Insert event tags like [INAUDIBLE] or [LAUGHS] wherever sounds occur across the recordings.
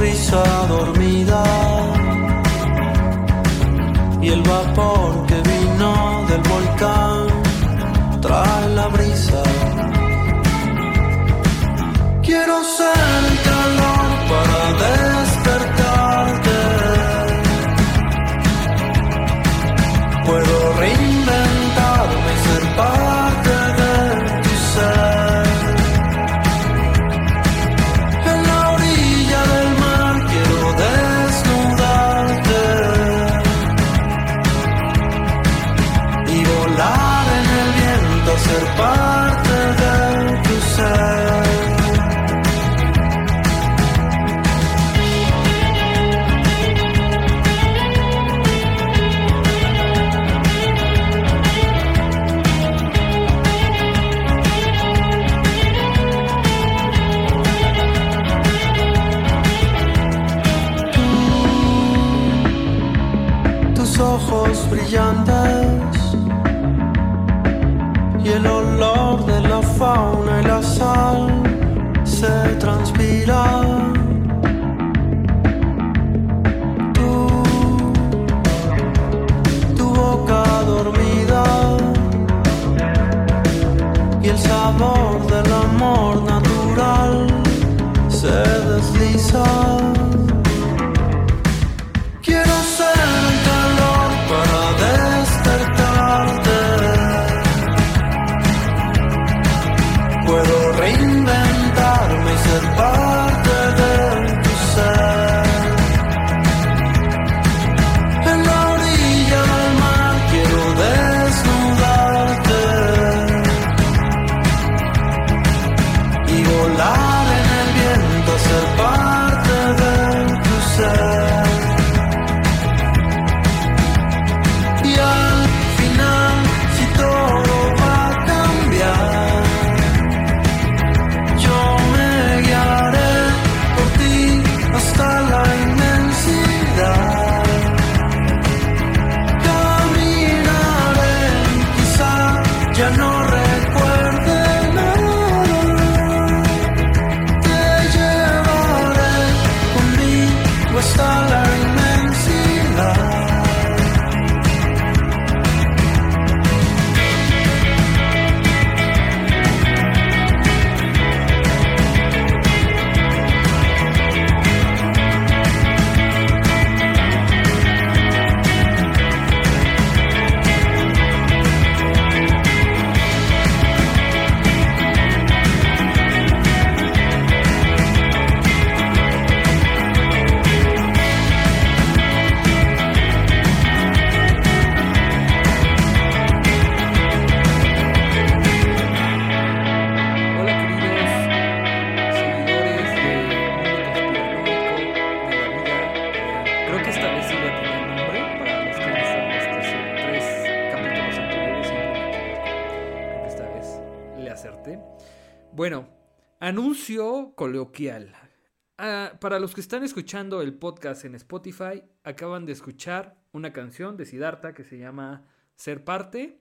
sonrisa dormida y el vapor que vino del volcán trae la brisa. Quiero ser coloquial. Ah, para los que están escuchando el podcast en Spotify, acaban de escuchar una canción de Siddhartha que se llama Ser Parte.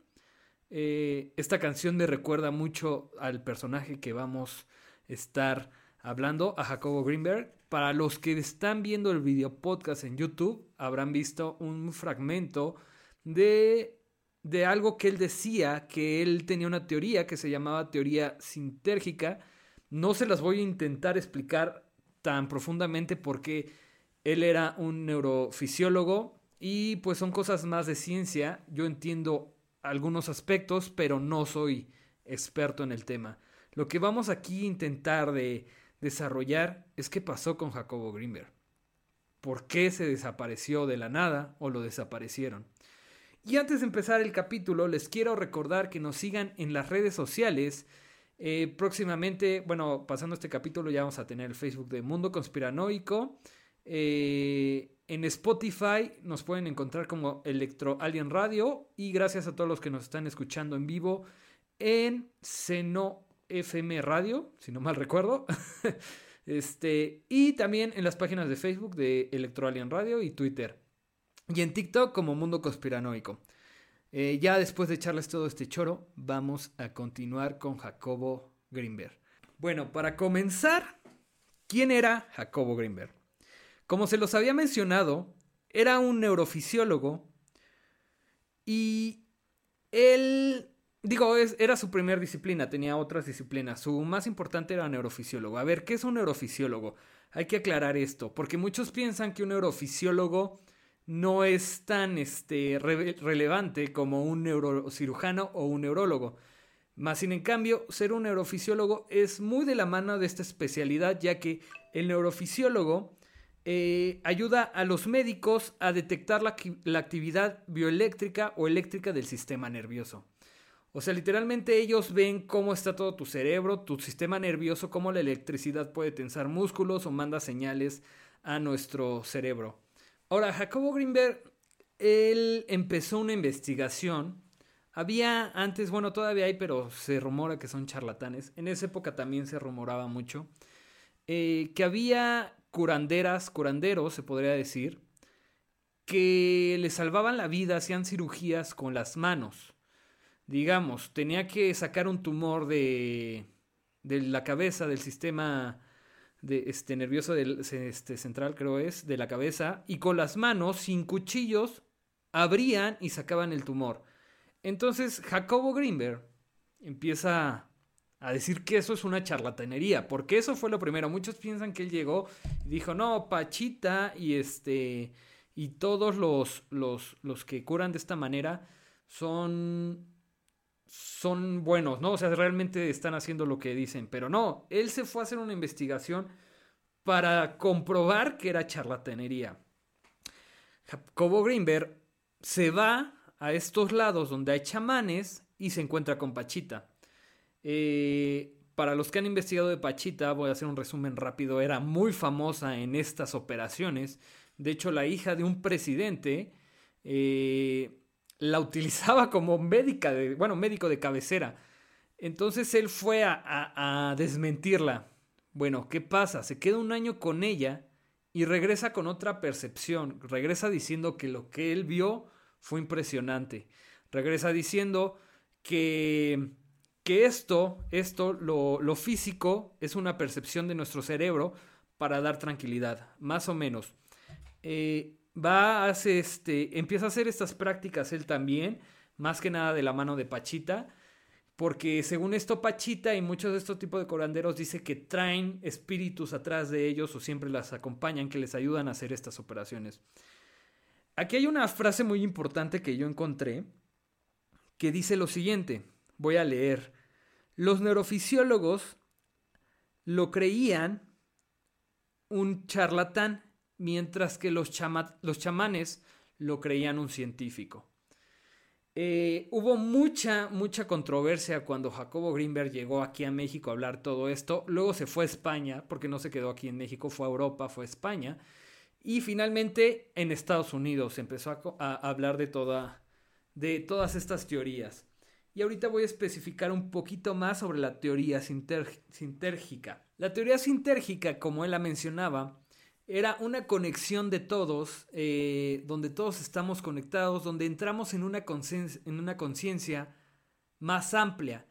Eh, esta canción me recuerda mucho al personaje que vamos a estar hablando, a Jacobo Greenberg. Para los que están viendo el video podcast en YouTube, habrán visto un fragmento de, de algo que él decía, que él tenía una teoría que se llamaba teoría sintérgica no se las voy a intentar explicar tan profundamente porque él era un neurofisiólogo y pues son cosas más de ciencia. Yo entiendo algunos aspectos, pero no soy experto en el tema. Lo que vamos aquí a intentar de, desarrollar es qué pasó con Jacobo Greenberg. ¿Por qué se desapareció de la nada o lo desaparecieron? Y antes de empezar el capítulo, les quiero recordar que nos sigan en las redes sociales. Eh, próximamente, bueno, pasando este capítulo ya vamos a tener el Facebook de Mundo Conspiranoico. Eh, en Spotify nos pueden encontrar como Electro Alien Radio. Y gracias a todos los que nos están escuchando en vivo en Seno FM Radio, si no mal recuerdo. [LAUGHS] este, y también en las páginas de Facebook de Electro Alien Radio y Twitter. Y en TikTok como Mundo Conspiranoico. Eh, ya después de echarles todo este choro, vamos a continuar con Jacobo Greenberg. Bueno, para comenzar, ¿quién era Jacobo Greenberg? Como se los había mencionado, era un neurofisiólogo y él, digo, era su primer disciplina, tenía otras disciplinas. Su más importante era neurofisiólogo. A ver, ¿qué es un neurofisiólogo? Hay que aclarar esto, porque muchos piensan que un neurofisiólogo no es tan este, relevante como un neurocirujano o un neurólogo. Más sin en cambio, ser un neurofisiólogo es muy de la mano de esta especialidad, ya que el neurofisiólogo eh, ayuda a los médicos a detectar la, la, actividad bioeléctrica o eléctrica del sistema nervioso. O sea, literalmente ellos ven cómo está todo tu cerebro, tu sistema nervioso, cómo la electricidad puede tensar músculos o manda señales a nuestro cerebro. Ahora, Jacobo Greenberg, él empezó una investigación. Había antes, bueno, todavía hay, pero se rumora que son charlatanes. En esa época también se rumoraba mucho. Eh, que había curanderas, curanderos, se podría decir, que le salvaban la vida, hacían cirugías con las manos. Digamos, tenía que sacar un tumor de, de la cabeza, del sistema de este nervioso del este, central, creo es, de la cabeza, y con las manos, sin cuchillos, abrían y sacaban el tumor. Entonces, Jacobo Greenberg empieza a decir que eso es una charlatanería, porque eso fue lo primero. Muchos piensan que él llegó y dijo, no, Pachita y este y todos los, los, los que curan de esta manera son son buenos, ¿no? O sea, realmente están haciendo lo que dicen, pero no, él se fue a hacer una investigación para comprobar que era charlatanería. Jacobo Greenberg se va a estos lados donde hay chamanes y se encuentra con Pachita. Eh, para los que han investigado de Pachita, voy a hacer un resumen rápido, era muy famosa en estas operaciones. De hecho, la hija de un presidente eh, la utilizaba como médica, de, bueno, médico de cabecera. Entonces él fue a, desmentirla. Bueno, ¿qué pasa? Se queda un año con ella y regresa con otra percepción. Regresa diciendo que lo que él vio fue impresionante. Regresa diciendo que, que esto, esto lo, lo físico, es una percepción de nuestro cerebro para dar tranquilidad, más o menos. Eh, va, hace este, empieza a hacer estas prácticas él también, más que nada de la mano de Pachita, porque según esto Pachita y muchos de estos tipos de coranderos dice que traen espíritus atrás de ellos o siempre las acompañan, que les ayudan a hacer estas operaciones. Aquí hay una frase muy importante que yo encontré que dice lo siguiente, voy a leer, los neurofisiólogos lo creían un charlatán mientras que los, chamanes lo creían un científico. Eh, hubo mucha, mucha controversia cuando Jacobo Greenberg llegó aquí a México a hablar todo esto. Luego se fue a España, porque no se quedó aquí en México, fue a Europa, fue a España. Y finalmente en Estados Unidos empezó a, hablar de, toda, de todas estas teorías. Y ahorita voy a especificar un poquito más sobre la teoría sintérgica. La teoría sintérgica, como él la mencionaba, era una conexión de todos, eh, donde todos estamos conectados, donde entramos en una conciencia más amplia.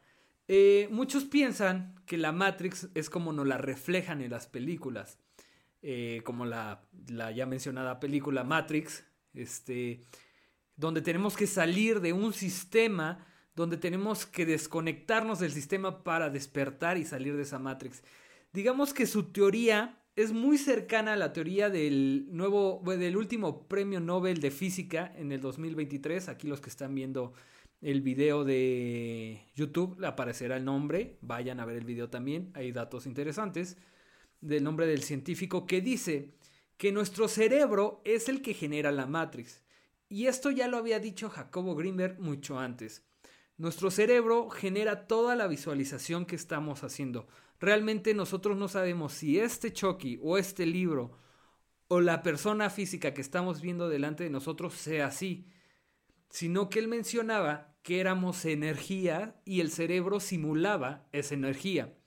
Eh, muchos piensan que la Matrix es como nos la reflejan en las películas, eh, como la, la, ya mencionada película Matrix, este, donde tenemos que salir de un sistema, donde tenemos que desconectarnos del sistema para despertar y salir de esa Matrix. Digamos que su teoría es muy cercana a la teoría del nuevo, del último premio Nobel de Física en el 2023. Aquí los que están viendo el video de YouTube aparecerá el nombre. Vayan a ver el video también, hay datos interesantes. del nombre del científico, que dice que nuestro cerebro es el que genera la Matrix. Y esto ya lo había dicho Jacobo Greenberg mucho antes. Nuestro cerebro genera toda la visualización que estamos haciendo. Realmente nosotros no sabemos si este Chucky o este libro o la persona física que estamos viendo delante de nosotros sea así, sino que él mencionaba que éramos energía y el cerebro simulaba esa energía.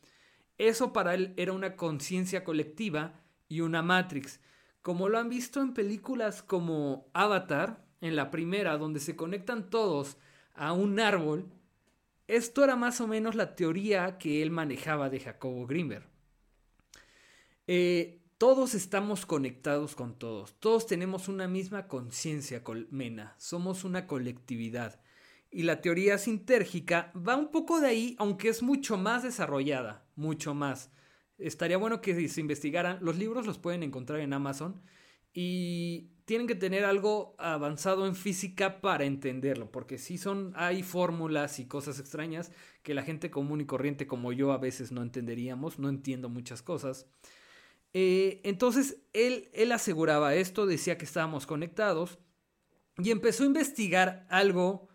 Eso para él era una conciencia colectiva y una Matrix, como lo han visto en películas como Avatar, en la primera, donde se conectan todos a un árbol, esto era más o menos la teoría que él manejaba de Jacobo Greenberg. Eh, todos estamos conectados con todos, todos tenemos una misma conciencia colmena, somos una colectividad. Y la teoría sintérgica va un poco de ahí, aunque es mucho más desarrollada, mucho más. Estaría bueno que se investigaran, los libros los pueden encontrar en Amazon y tienen que tener algo avanzado en física para entenderlo, porque si son, hay fórmulas y cosas extrañas que la gente común y corriente como yo a veces no entenderíamos, no entiendo muchas cosas. Eh, entonces él, él aseguraba esto, decía que estábamos conectados y empezó a investigar algo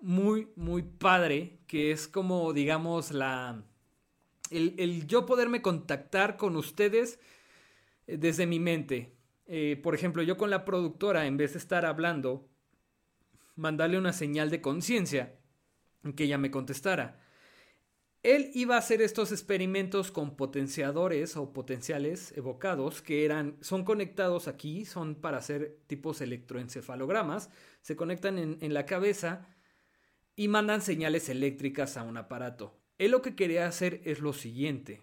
muy, muy padre, que es como, digamos, la, el, el yo poderme contactar con ustedes eh, desde mi mente. Eh, por ejemplo, yo con la productora, en vez de estar hablando, mandarle una señal de conciencia, que ella me contestara. Él iba a hacer estos experimentos con potenciadores o potenciales evocados que eran, son conectados aquí, son para hacer tipos electroencefalogramas, se conectan en, en la cabeza y mandan señales eléctricas a un aparato. Él lo que quería hacer es lo siguiente,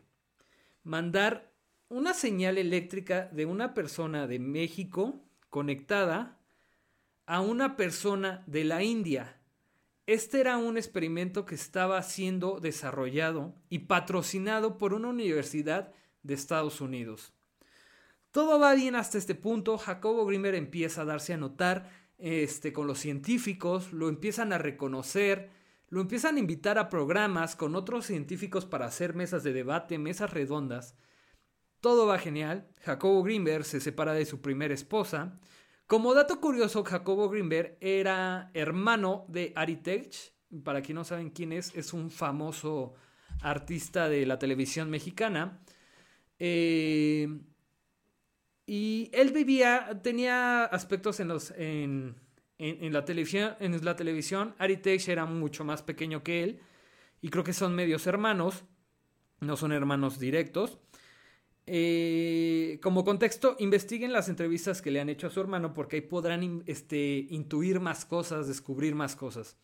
mandar una señal eléctrica de una persona de México conectada a una persona de la India. Este era un experimento que estaba siendo desarrollado y patrocinado por una universidad de Estados Unidos. Todo va bien hasta este punto. Jacobo Grimmer empieza a darse a notar este, con los científicos, lo empiezan a reconocer, lo empiezan a invitar a programas con otros científicos para hacer mesas de debate, mesas redondas. Todo va genial. Jacobo Greenberg se separa de su primera esposa. Como dato curioso, Jacobo Greenberg era hermano de Ari Telch. Para quien no saben quién es, es un famoso artista de la televisión mexicana. Eh, y él vivía, tenía aspectos en, los, en, la televisión, en la televisión. Ari Telch era mucho más pequeño que él. Y creo que son medios hermanos. No son hermanos directos. Eh, como contexto, investiguen las entrevistas que le han hecho a su hermano porque ahí podrán este, intuir más cosas, descubrir más cosas.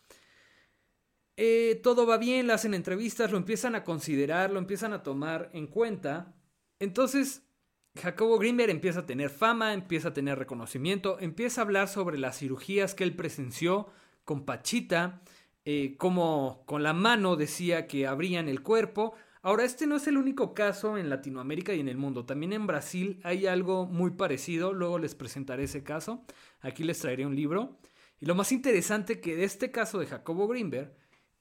Eh, todo va bien, le hacen entrevistas, lo empiezan a considerar, lo empiezan a tomar en cuenta. Entonces, Jacobo Greenberg empieza a tener fama, empieza a tener reconocimiento, empieza a hablar sobre las cirugías que él presenció con Pachita, eh, como con la mano decía que abrían el cuerpo, Ahora, este no es el único caso en Latinoamérica y en el mundo. También en Brasil hay algo muy parecido. Luego les presentaré ese caso. Aquí les traeré un libro. Y lo más interesante que de este caso de Jacobo Greenberg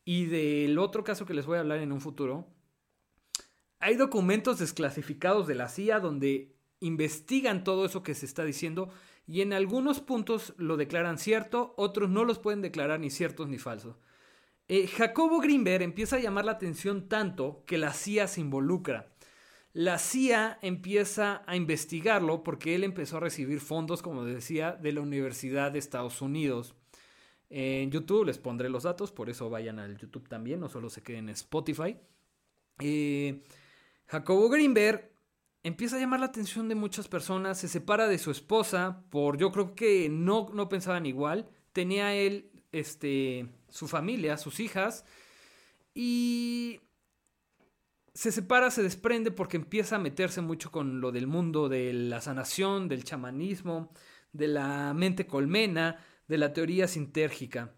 y del otro caso que les voy a hablar en un futuro, hay documentos desclasificados de la CIA donde investigan todo eso que se está diciendo y en algunos puntos lo declaran cierto, otros no los pueden declarar ni ciertos ni falsos. Eh, Jacobo Greenberg empieza a llamar la atención tanto que la CIA se involucra. La CIA empieza a investigarlo porque él empezó a recibir fondos, como decía, de la Universidad de Estados Unidos. En YouTube les pondré los datos, por eso vayan al YouTube también, no solo se queden en Spotify. Eh, Jacobo Greenberg empieza a llamar la atención de muchas personas, se separa de su esposa por yo creo que no, no pensaban igual. Tenía él este, su familia, sus hijas, y se separa, se desprende porque empieza a meterse mucho con lo del mundo de la sanación, del chamanismo, de la mente colmena, de la teoría sintérgica.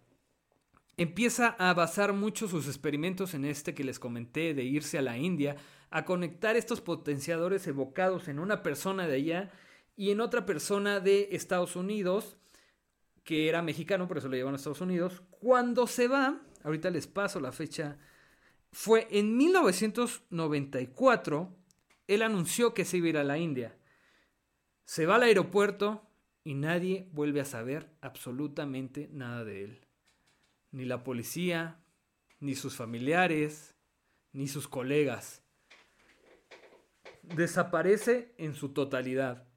Empieza a basar mucho sus experimentos en este que les comenté de irse a la India, a conectar estos potenciadores evocados en una persona de allá y en otra persona de Estados Unidos que era mexicano, por eso lo llevaron a Estados Unidos. Cuando se va, ahorita les paso la fecha, fue en 1994 él anunció que se iba a ir a la India. Se va al aeropuerto y nadie vuelve a saber absolutamente nada de él. Ni la policía, ni sus familiares, ni sus colegas. Desaparece en su totalidad.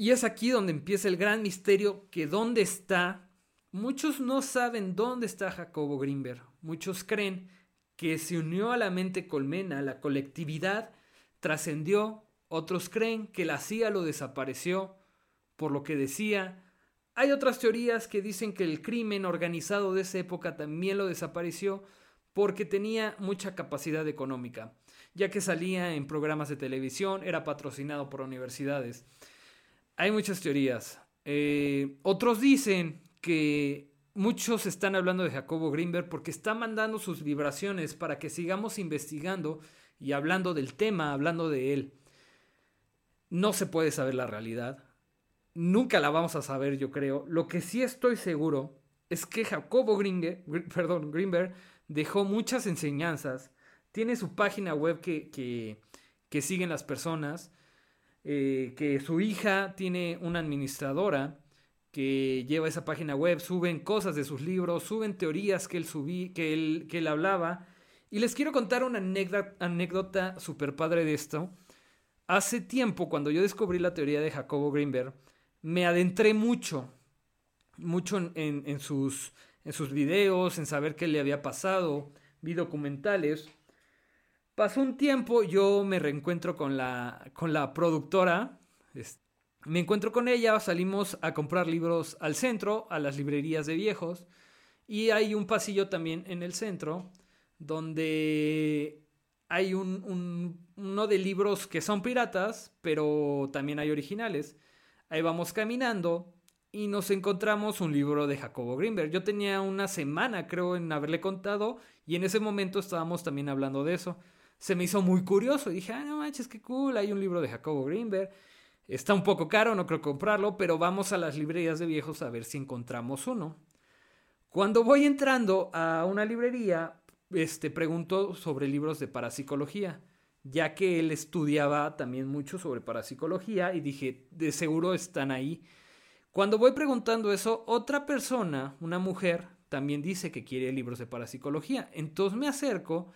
Y es aquí donde empieza el gran misterio que dónde está. Muchos no saben dónde está Jacobo Grimberg. Muchos creen que se unió a la mente colmena, la colectividad trascendió. Otros creen que la CIA lo desapareció por lo que decía. Hay otras teorías que dicen que el crimen organizado de esa época también lo desapareció porque tenía mucha capacidad económica, ya que salía en programas de televisión, era patrocinado por universidades. Hay muchas teorías. Eh, otros dicen que muchos están hablando de Jacobo Greenberg porque está mandando sus vibraciones para que sigamos investigando y hablando del tema, hablando de él. No se puede saber la realidad. Nunca la vamos a saber, yo creo. Lo que sí estoy seguro es que Jacobo Greenberg, perdón, dejó muchas enseñanzas. Tiene su página web que, que, siguen las personas. Eh, que su hija tiene una administradora que lleva esa página web, suben cosas de sus libros, suben teorías que él, subí, que él, que él hablaba. Y les quiero contar una anécdota, super padre de esto. Hace tiempo, cuando yo descubrí la teoría de Jacobo Greenberg, me adentré mucho, mucho en, sus, en sus videos, en saber qué le había pasado, vi documentales. Pasó un tiempo, yo me reencuentro con la, con la productora, me encuentro con ella, salimos a comprar libros al centro, a las librerías de viejos, y hay un pasillo también en el centro donde hay un, uno de libros que son piratas, pero también hay originales. Ahí vamos caminando y nos encontramos un libro de Jacobo Greenberg. Yo tenía una semana, creo, en haberle contado y en ese momento estábamos también hablando de eso. Se me hizo muy curioso y dije, ah, no manches, qué cool, hay un libro de Jacobo Greenberg. Está un poco caro, no creo comprarlo, pero vamos a las librerías de viejos a ver si encontramos uno. Cuando voy entrando a una librería, este, pregunto sobre libros de parapsicología, ya que él estudiaba también mucho sobre parapsicología y dije, de seguro están ahí. Cuando voy preguntando eso, otra persona, una mujer, también dice que quiere libros de parapsicología. Entonces me acerco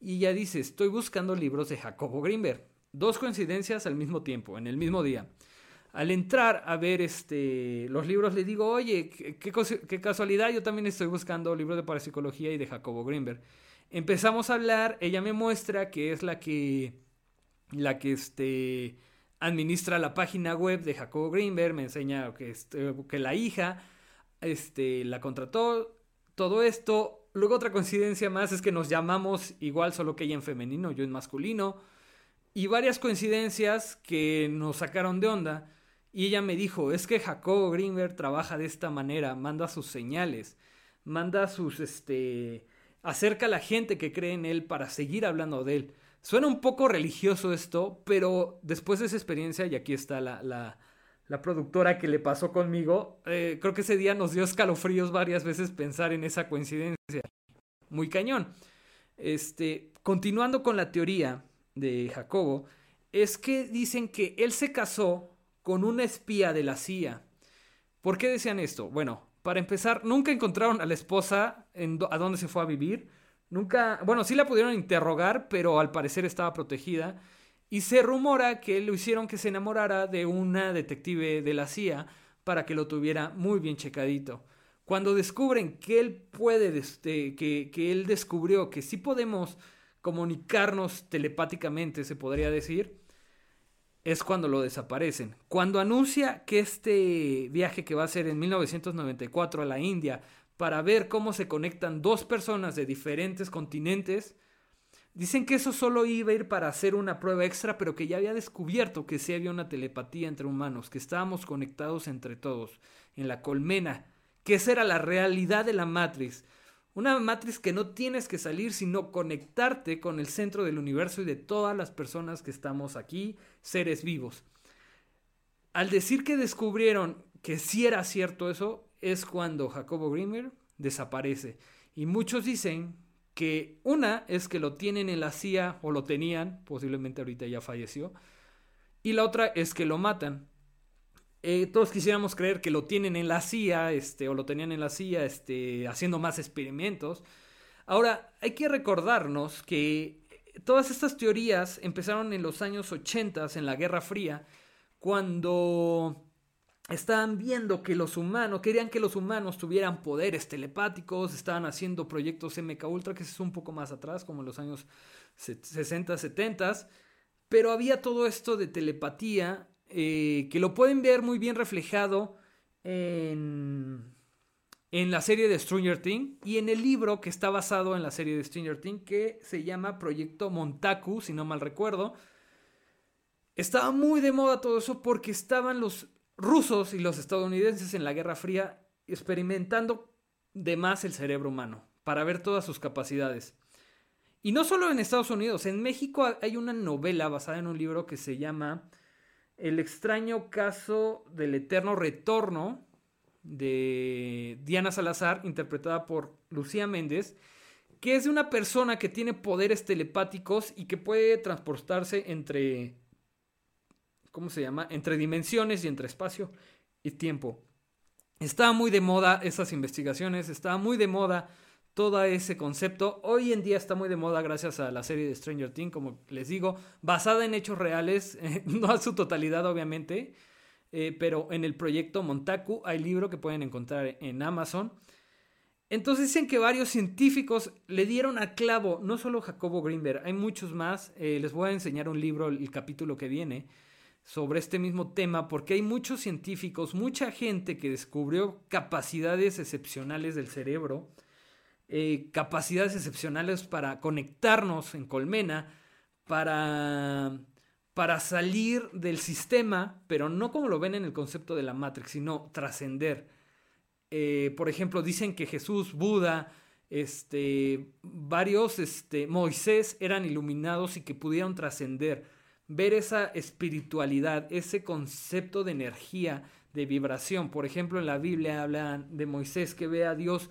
y ella dice, estoy buscando libros de Jacobo Greenberg. Dos coincidencias al mismo tiempo, en el mismo día. Al entrar a ver este, los libros, le digo, oye, qué, casualidad, yo también estoy buscando libros de parapsicología y de Jacobo Greenberg. Empezamos a hablar, ella me muestra que es la que, la que este, administra la página web de Jacobo Greenberg, me enseña que, este, que la hija este, la contrató, todo esto. Luego otra coincidencia más es que nos llamamos igual, solo que ella en femenino, yo en masculino y varias coincidencias que nos sacaron de onda. Y ella me dijo, es que Jacobo Greenberg trabaja de esta manera, manda sus señales, manda sus, este, acerca a la gente que cree en él para seguir hablando de él. Suena un poco religioso esto, pero después de esa experiencia, y aquí está la, la, la productora que le pasó conmigo, eh, creo que ese día nos dio escalofríos varias veces pensar en esa coincidencia. Muy cañón. Este, continuando con la teoría, de Jacobo es que dicen que él se casó con una espía de la CIA. ¿Por qué decían esto? Bueno, para empezar, nunca encontraron a la esposa en a dónde se fue a vivir. Nunca, bueno, sí la pudieron interrogar, pero al parecer estaba protegida. Y se rumora que lo hicieron que se enamorara de una detective de la CIA para que lo tuviera muy bien checadito. Cuando descubren que él puede, este, que, él descubrió que sí podemos comunicarnos telepáticamente, se podría decir, es cuando lo desaparecen. Cuando anuncia que este viaje que va a ser en 1994 a la India para ver cómo se conectan dos personas de diferentes continentes, dicen que eso solo iba a ir para hacer una prueba extra, pero que ya había descubierto que sí había una telepatía entre humanos, que estábamos conectados entre todos, en la colmena, que esa era la realidad de la matriz. Una matriz que no tienes que salir, sino conectarte con el centro del universo y de todas las personas que estamos aquí, seres vivos. Al decir que descubrieron que sí era cierto eso, es cuando Jacobo Grimmer desaparece. Y muchos dicen que una es que lo tienen en la CIA o lo tenían, posiblemente ahorita ya falleció, y la otra es que lo matan. Eh, todos quisiéramos creer que lo tienen en la CIA, este, o lo tenían en la CIA, este, haciendo más experimentos. Ahora, hay que recordarnos que todas estas teorías empezaron en los años 80, en la Guerra Fría, cuando estaban viendo que los humanos, querían que los humanos tuvieran poderes telepáticos, estaban haciendo proyectos MK Ultra, que es un poco más atrás, como en los años 60, 70, pero había todo esto de telepatía, eh, que lo pueden ver muy bien reflejado en, en la serie de Stranger Things y en el libro que está basado en la serie de Stranger Things, que se llama Proyecto Montaku, si no mal recuerdo. Estaba muy de moda todo eso porque estaban los rusos y los estadounidenses en la Guerra Fría experimentando de más el cerebro humano para ver todas sus capacidades. Y no solo en Estados Unidos, en México hay una novela basada en un libro que se llama El extraño caso del eterno retorno de Diana Salazar, interpretada por Lucía Méndez, que es de una persona que tiene poderes telepáticos y que puede transportarse entre ¿cómo se llama? Entre dimensiones y entre espacio y tiempo. Estaba muy de moda esas investigaciones, estaba muy de moda todo ese concepto. Hoy en día está muy de moda gracias a la serie de Stranger Things, como les digo, basada en hechos reales, [LAUGHS] no a su totalidad obviamente, eh, pero en el proyecto Montaku hay libro que pueden encontrar en Amazon. Entonces dicen que varios científicos le dieron a clavo, no solo Jacobo Greenberg, hay muchos más. Eh, les voy a enseñar un libro, el capítulo que viene sobre este mismo tema porque hay muchos científicos, mucha gente que descubrió capacidades excepcionales del cerebro, eh, capacidades excepcionales para conectarnos en colmena, para, para salir del sistema, pero no como lo ven en el concepto de la Matrix, sino trascender. Eh, por ejemplo, dicen que Jesús, Buda, este, varios, este, Moisés eran iluminados y que pudieron trascender ver esa espiritualidad, ese concepto de energía, de vibración. Por ejemplo, en la Biblia hablan de Moisés que ve a Dios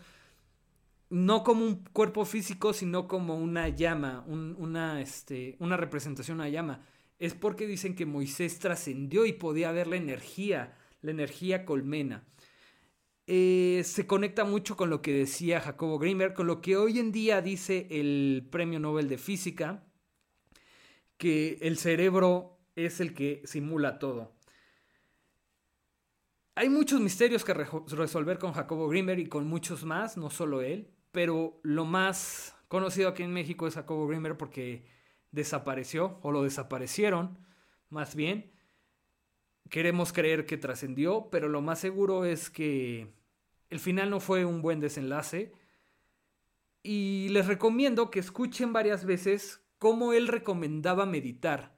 no como un cuerpo físico, sino como una llama, una, este, una representación, una llama. Es porque dicen que Moisés trascendió y podía ver la energía, la energía colmena. Eh, se conecta mucho con lo que decía Jacobo Greenberg, con lo que hoy en día dice el Premio Nobel de Física, que el cerebro es el que simula todo. Hay muchos misterios que resolver con Jacobo Greenberg y con muchos más, no solo él, pero lo más conocido aquí en México es Jacobo Greenberg porque desapareció o lo desaparecieron, más bien. Queremos creer que trascendió, pero lo más seguro es que el final no fue un buen desenlace. Y les recomiendo que escuchen varias veces cómo él recomendaba meditar.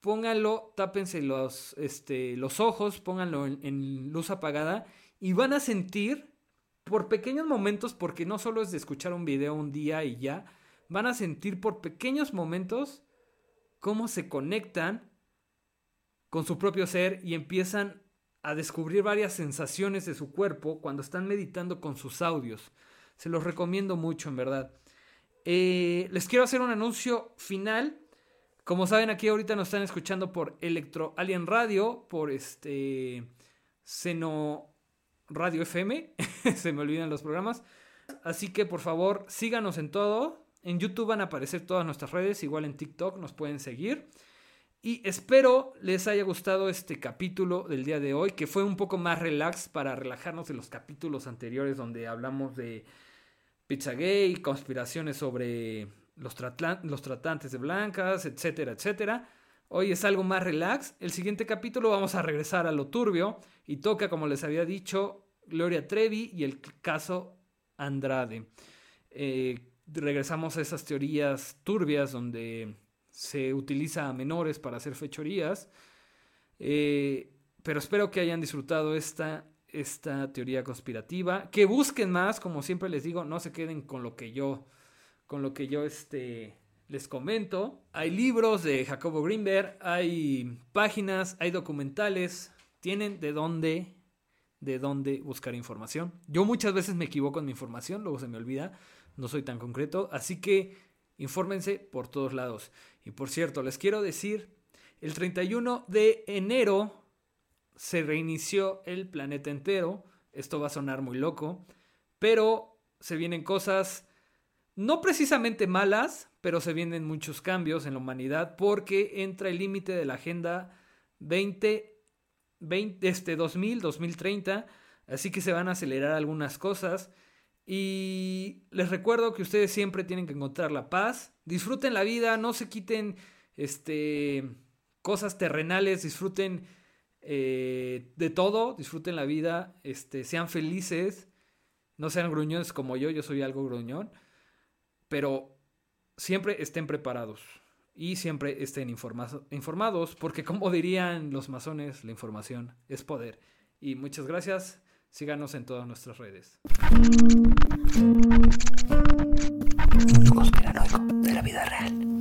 Pónganlo, tápense los, este, los ojos, pónganlo en, luz apagada y van a sentir por pequeños momentos, porque no solo es de escuchar un video un día y ya, van a sentir por pequeños momentos cómo se conectan con su propio ser y empiezan a descubrir varias sensaciones de su cuerpo cuando están meditando con sus audios. Se los recomiendo mucho, en verdad. Eh, les quiero hacer un anuncio final. Como saben, aquí ahorita nos están escuchando por Electro Alien Radio, por este Seno Radio FM. [LAUGHS] Se me olvidan los programas. Así que por favor, síganos en todo. En YouTube van a aparecer todas nuestras redes, igual en TikTok nos pueden seguir. Y espero les haya gustado este capítulo del día de hoy, que fue un poco más relax para relajarnos de los capítulos anteriores donde hablamos de Pizza Gay, conspiraciones sobre los, los tratantes de blancas, etcétera, etcétera. Hoy es algo más relax. El siguiente capítulo vamos a regresar a lo turbio y toca, como les había dicho, Gloria Trevi y el caso Andrade. Eh, regresamos a esas teorías turbias donde se utiliza a menores para hacer fechorías. Eh, pero espero que hayan disfrutado esta esta teoría conspirativa. Que busquen más, como siempre les digo, no se queden con lo que yo, con lo que yo este, les comento. Hay libros de Jacobo Greenberg, hay páginas, hay documentales, tienen de dónde, de dónde buscar información. Yo muchas veces me equivoco en mi información, luego se me olvida, no soy tan concreto, así que infórmense por todos lados. Y por cierto, les quiero decir, el 31 de enero se reinició el planeta entero, esto va a sonar muy loco, pero se vienen cosas no precisamente malas, pero se vienen muchos cambios en la humanidad porque entra el límite de la agenda 20, 20 este 2000, 2030, así que se van a acelerar algunas cosas. Y les recuerdo que ustedes siempre tienen que encontrar la paz. Disfruten la vida, no se quiten este, cosas terrenales, disfruten eh, de todo, disfruten la vida, este, sean felices, no sean gruñones como yo, yo soy algo gruñón, pero siempre estén preparados y siempre estén informados, porque como [LAUGHS] dirían los masones, la información es poder. Y muchas gracias, síganos en todas nuestras redes. De la vida real.